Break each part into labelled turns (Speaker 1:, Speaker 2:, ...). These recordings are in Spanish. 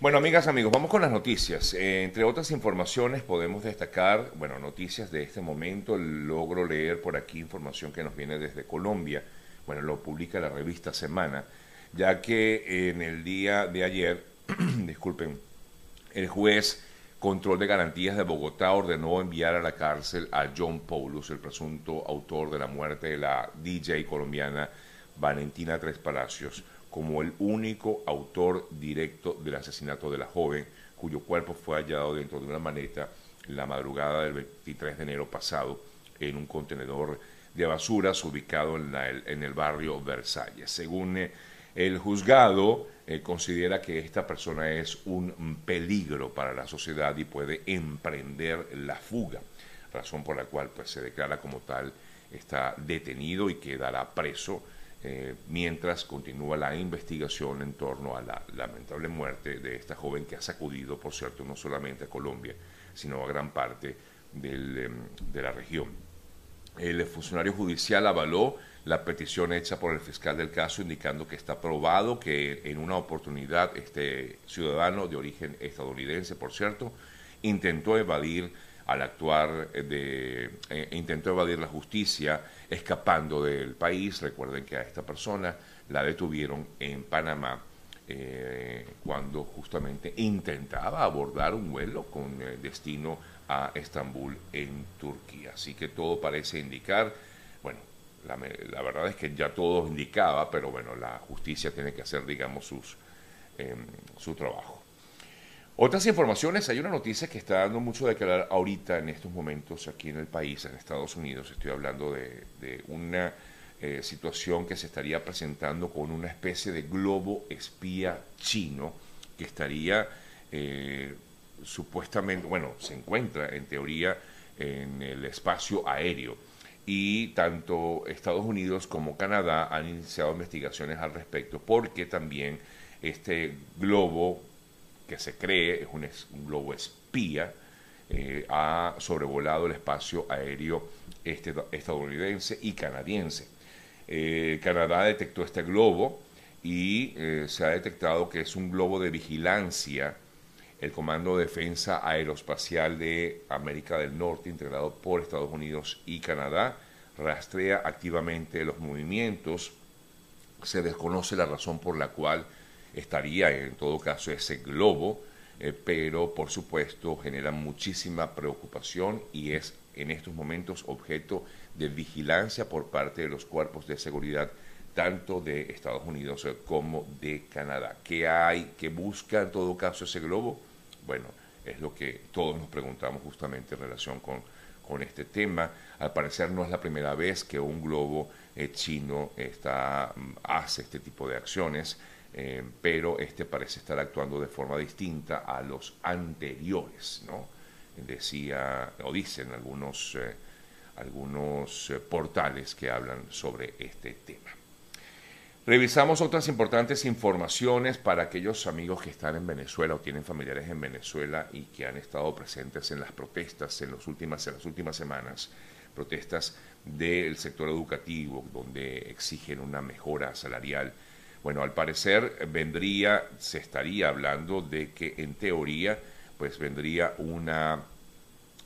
Speaker 1: Bueno, amigas, amigos, vamos con las noticias. Eh, entre otras informaciones podemos destacar, bueno, noticias de este momento. Logro leer por aquí información que nos viene desde Colombia. Bueno, lo publica la revista Semana, ya que en el día de ayer, disculpen, el juez Control de Garantías de Bogotá ordenó enviar a la cárcel a John Paulus, el presunto autor de la muerte de la DJ colombiana Valentina Tres Palacios como el único autor directo del asesinato de la joven, cuyo cuerpo fue hallado dentro de una maneta la madrugada del 23 de enero pasado en un contenedor de basuras ubicado en, en el barrio Versalles. Según eh, el juzgado, eh, considera que esta persona es un peligro para la sociedad y puede emprender la fuga, razón por la cual pues, se declara como tal, está detenido y quedará preso eh, mientras continúa la investigación en torno a la lamentable muerte de esta joven que ha sacudido, por cierto, no solamente a Colombia, sino a gran parte em, de la región. El funcionario judicial avaló la petición hecha por el fiscal del caso, indicando que está probado que en una oportunidad este ciudadano de origen estadounidense, por cierto, intentó evadir al actuar de eh, intentó evadir la justicia escapando del país. Recuerden que a esta persona la detuvieron en Panamá eh, cuando justamente intentaba abordar un vuelo con eh, destino a Estambul en Turquía. Así que todo parece indicar, bueno, la, la, verdad es que ya todo indicaba, pero bueno, la justicia tiene que hacer, digamos, sus, em, su trabajo. Otras informaciones, hay una noticia que está dando mucho de que hablar ahorita en estos momentos aquí en el país, en Estados Unidos. Estoy hablando de, una eh, situación que se estaría presentando con una especie de globo espía chino que estaría eh, supuestamente, bueno, se encuentra en teoría en el espacio aéreo. Y tanto Estados Unidos como Canadá han iniciado investigaciones al respecto porque también este globo que se cree es un, globo espía, eh, ha sobrevolado el espacio aéreo este, estadounidense y canadiense. Eh, Canadá detectó este globo y eh, se ha detectado que es un globo de vigilancia. El Comando de Defensa Aeroespacial de América del Norte, integrado por Estados Unidos y Canadá, rastrea activamente los movimientos. Se desconoce la razón por la cual estaría en todo caso ese globo, eh, pero por supuesto genera muchísima preocupación y es en estos momentos objeto de vigilancia por parte de los cuerpos de seguridad tanto de Estados Unidos eh, como de Canadá. ¿Qué hay? ¿Qué busca en todo caso ese globo? Bueno, es lo que todos nos preguntamos justamente en relación con, con este tema. Al parecer no es la primera vez que un globo eh, chino está, mm, hace este tipo de acciones. Eh, pero este parece estar actuando de forma distinta a los anteriores, ¿no? Decía, o dicen algunos, eh, algunos eh, portales que hablan sobre este tema. Revisamos otras importantes informaciones para aquellos amigos que están en Venezuela o tienen familiares en Venezuela y que han estado presentes en las protestas en, los últimas, en las últimas semanas, protestas del sector educativo, donde exigen una mejora salarial bueno, al parecer vendría, se estaría hablando de que en teoría, pues vendría una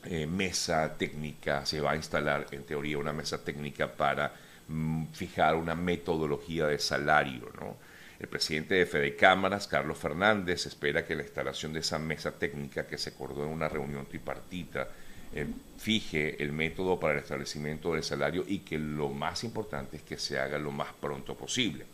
Speaker 1: eh, mesa técnica, se va a instalar en teoría una mesa técnica para mm, fijar una metodología de salario, ¿no? El presidente de Fede Cámaras, Carlos Fernández, espera que la instalación de esa mesa técnica que se acordó en una reunión tripartita eh, fije el método para el establecimiento del salario y que lo más importante es que se haga lo más pronto posible.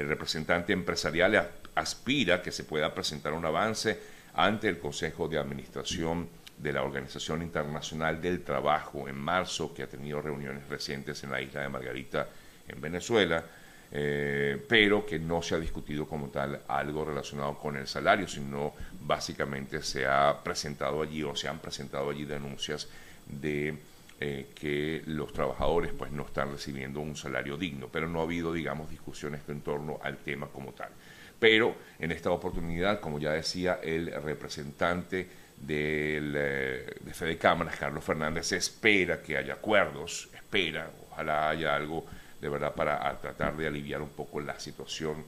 Speaker 1: El representante empresarial aspira que se pueda presentar un avance ante el Consejo de Administración de la Organización Internacional del Trabajo en marzo, que ha tenido reuniones recientes en la isla de Margarita, en Venezuela, eh, pero que no se ha discutido como tal algo relacionado con el salario, sino básicamente se ha presentado allí o se han presentado allí denuncias de eh, que los trabajadores pues no están recibiendo un salario digno, pero no ha habido, digamos, discusiones en torno al tema como tal. Pero en esta oportunidad, como ya decía el representante del, eh, de Fede Cámaras, Carlos Fernández, espera que haya acuerdos, espera, ojalá haya algo de verdad para tratar de aliviar un poco la situación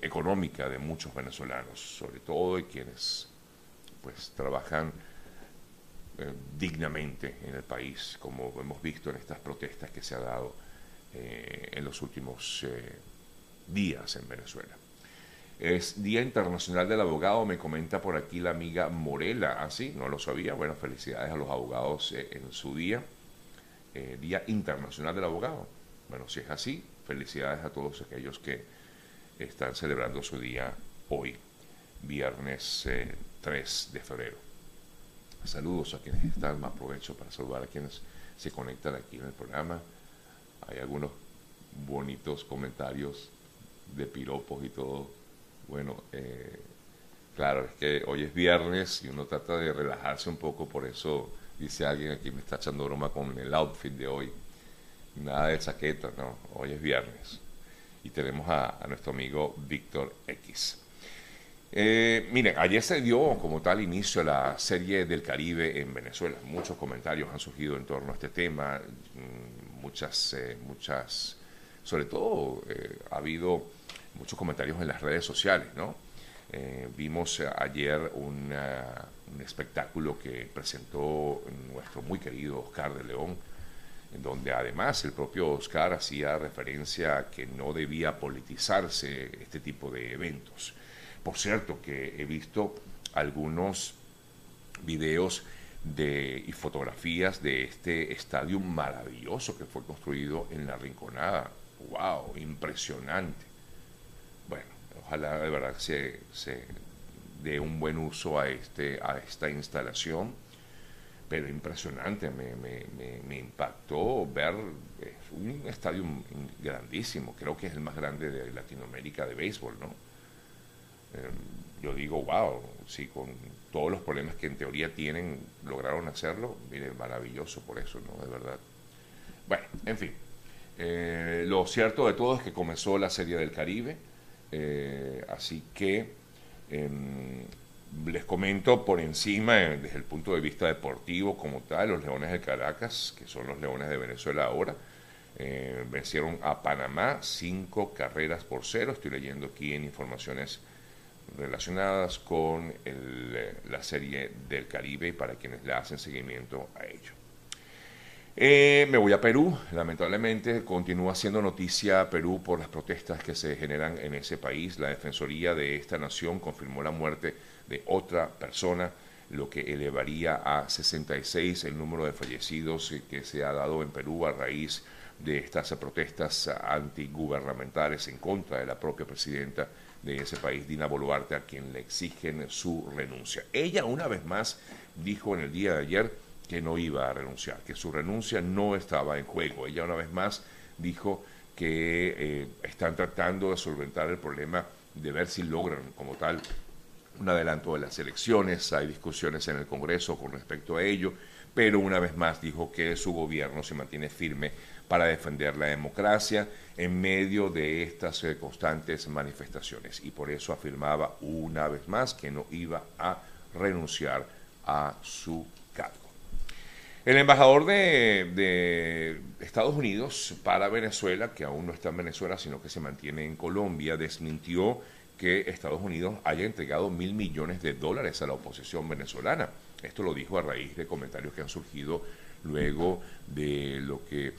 Speaker 1: económica de muchos venezolanos, sobre todo de quienes pues trabajan eh, dignamente en el país, como hemos visto en estas protestas que se ha dado eh, en los últimos eh, días en Venezuela. Es Día Internacional del Abogado, me comenta por aquí la amiga Morela. Ah, sí, no lo sabía. Bueno, felicidades a los abogados en su día. día Internacional del Abogado. Bueno, si es así, felicidades a todos aquellos que están celebrando su día hoy, viernes 3 de febrero. Saludos a quienes están, más provecho para saludar a quienes se conectan aquí en el programa. Hay algunos bonitos comentarios de piropos y todo. Bueno, eh, claro, es que hoy es viernes y uno trata de relajarse un poco, por eso dice alguien aquí me está echando broma con el outfit de hoy. Nada de chaqueta, no, hoy es viernes. Y tenemos a, a nuestro amigo Víctor X. Eh, miren, ayer se dio como tal inicio a la serie del Caribe en Venezuela. Muchos comentarios han surgido en torno a este tema, mm, muchas, eh, muchas, sobre todo eh, ha habido muchos comentarios en las redes sociales, ¿no? Eh, vimos ayer un espectáculo que presentó nuestro muy querido Oscar de León, en donde además el propio Oscar hacía referencia a que no debía politizarse este tipo de eventos. Por cierto, que he visto algunos videos de, y fotografías de este estadio maravilloso que fue construido en la Rinconada. ¡Wow! Impresionante. Bueno, ojalá de verdad se, se dé un buen uso a, este, a esta instalación. Pero impresionante, me, me, me, impactó ver un estadio grandísimo, creo que es el más grande de Latinoamérica de béisbol, ¿no? Eh, yo digo, wow, si con todos los problemas que en teoría tienen lograron hacerlo, mire, maravilloso por eso, ¿no? De verdad. Bueno, en fin. Eh, lo cierto de todo es que comenzó la Serie del Caribe, eh, así que em, les comento por encima, desde el punto de vista deportivo como tal, los Leones de Caracas, que son los Leones de Venezuela ahora, vencieron a Panamá cinco carreras por cero. Estoy leyendo aquí en informaciones relacionadas con eh, la serie del Caribe y para quienes le hacen seguimiento a ello. Eh, me voy a Perú, lamentablemente continúa siendo noticia Perú por las protestas que se generan en ese país. La Defensoría de esta nación confirmó la muerte de otra persona, lo que elevaría a 66 el número de fallecidos que se ha dado en Perú a raíz de estas protestas antigubernamentales en contra de la propia presidenta de ese país, Dina Boluarte, a quien le exigen su renuncia. Ella una vez más dijo en el día de ayer que no iba a renunciar, que su renuncia no estaba en juego. Ella una vez más dijo que eh, están tratando de solventar el problema de ver si logran como tal un adelanto de las elecciones, hay discusiones en el Congreso con respecto a ello, pero una vez más dijo que su gobierno se mantiene firme para defender la democracia en medio de estas constantes manifestaciones. Y por eso afirmaba una vez más que no iba a renunciar a su cargo. El embajador de, Estados Unidos para Venezuela, que aún no está en Venezuela, sino que se mantiene en Colombia, desmintió que Estados Unidos haya entregado mil millones de dólares a la oposición venezolana. Esto lo dijo a raíz de comentarios que han surgido luego de lo que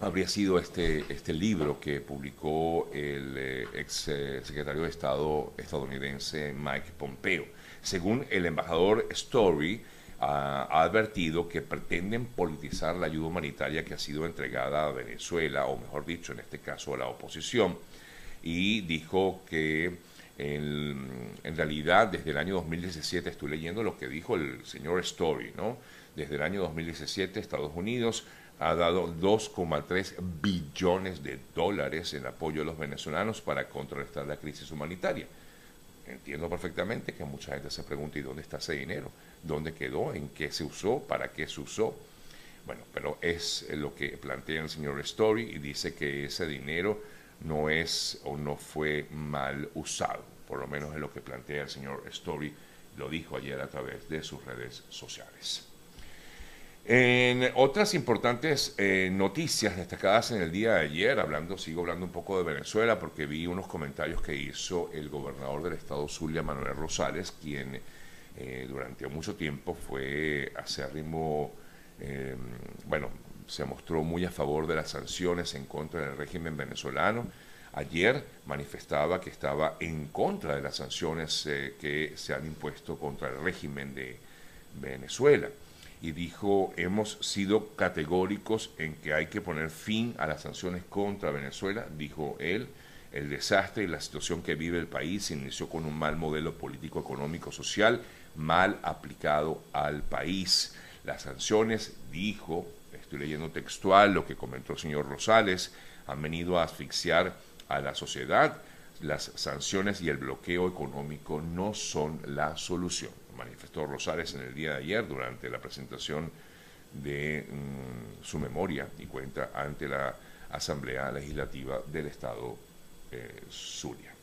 Speaker 1: habría sido este, este libro que publicó el eh, ex eh, secretario de Estado estadounidense Mike Pompeo. Según el embajador Story, ha advertido que pretenden politizar la ayuda humanitaria que ha sido entregada a Venezuela, o mejor dicho, en este caso a la oposición, y dijo que en, realidad desde el año 2017, estoy leyendo lo que dijo el señor Story, ¿no? Desde el año 2017 Estados Unidos ha dado 2,3 billones de dólares en apoyo a los venezolanos para contrarrestar la crisis humanitaria. Entiendo perfectamente que mucha gente se pregunta, ¿y dónde está ese dinero? ¿Dónde quedó? ¿En qué se usó? ¿Para qué se usó? Bueno, pero es lo que plantea el señor Story y dice que ese dinero no es o no fue mal usado, por lo menos es lo que plantea el señor Story, lo dijo ayer a través de sus redes sociales. En otras importantes eh, noticias destacadas en el día de ayer, hablando, sigo hablando un poco de Venezuela porque vi unos comentarios que hizo el gobernador del estado Zulia, Manuel Rosales, quien eh, durante mucho tiempo fue acérrimo, eh, bueno, se mostró muy a favor de las sanciones en contra del régimen venezolano. Ayer manifestaba que estaba en contra de las sanciones que se han impuesto contra el régimen de Venezuela y dijo, hemos sido categóricos en que hay que poner fin a las sanciones contra Venezuela, dijo él. El desastre y la situación que vive el país inició con un mal modelo político, económico, social, mal aplicado al país. Las sanciones, dijo, estoy leyendo textual lo que comentó el señor Rosales, han venido a asfixiar a la sociedad. Las sanciones y el bloqueo económico no son la solución manifestó Rosales en el día de ayer durante la presentación de mm, su memoria y cuenta ante la Asamblea Legislativa del Estado eh, Zulia.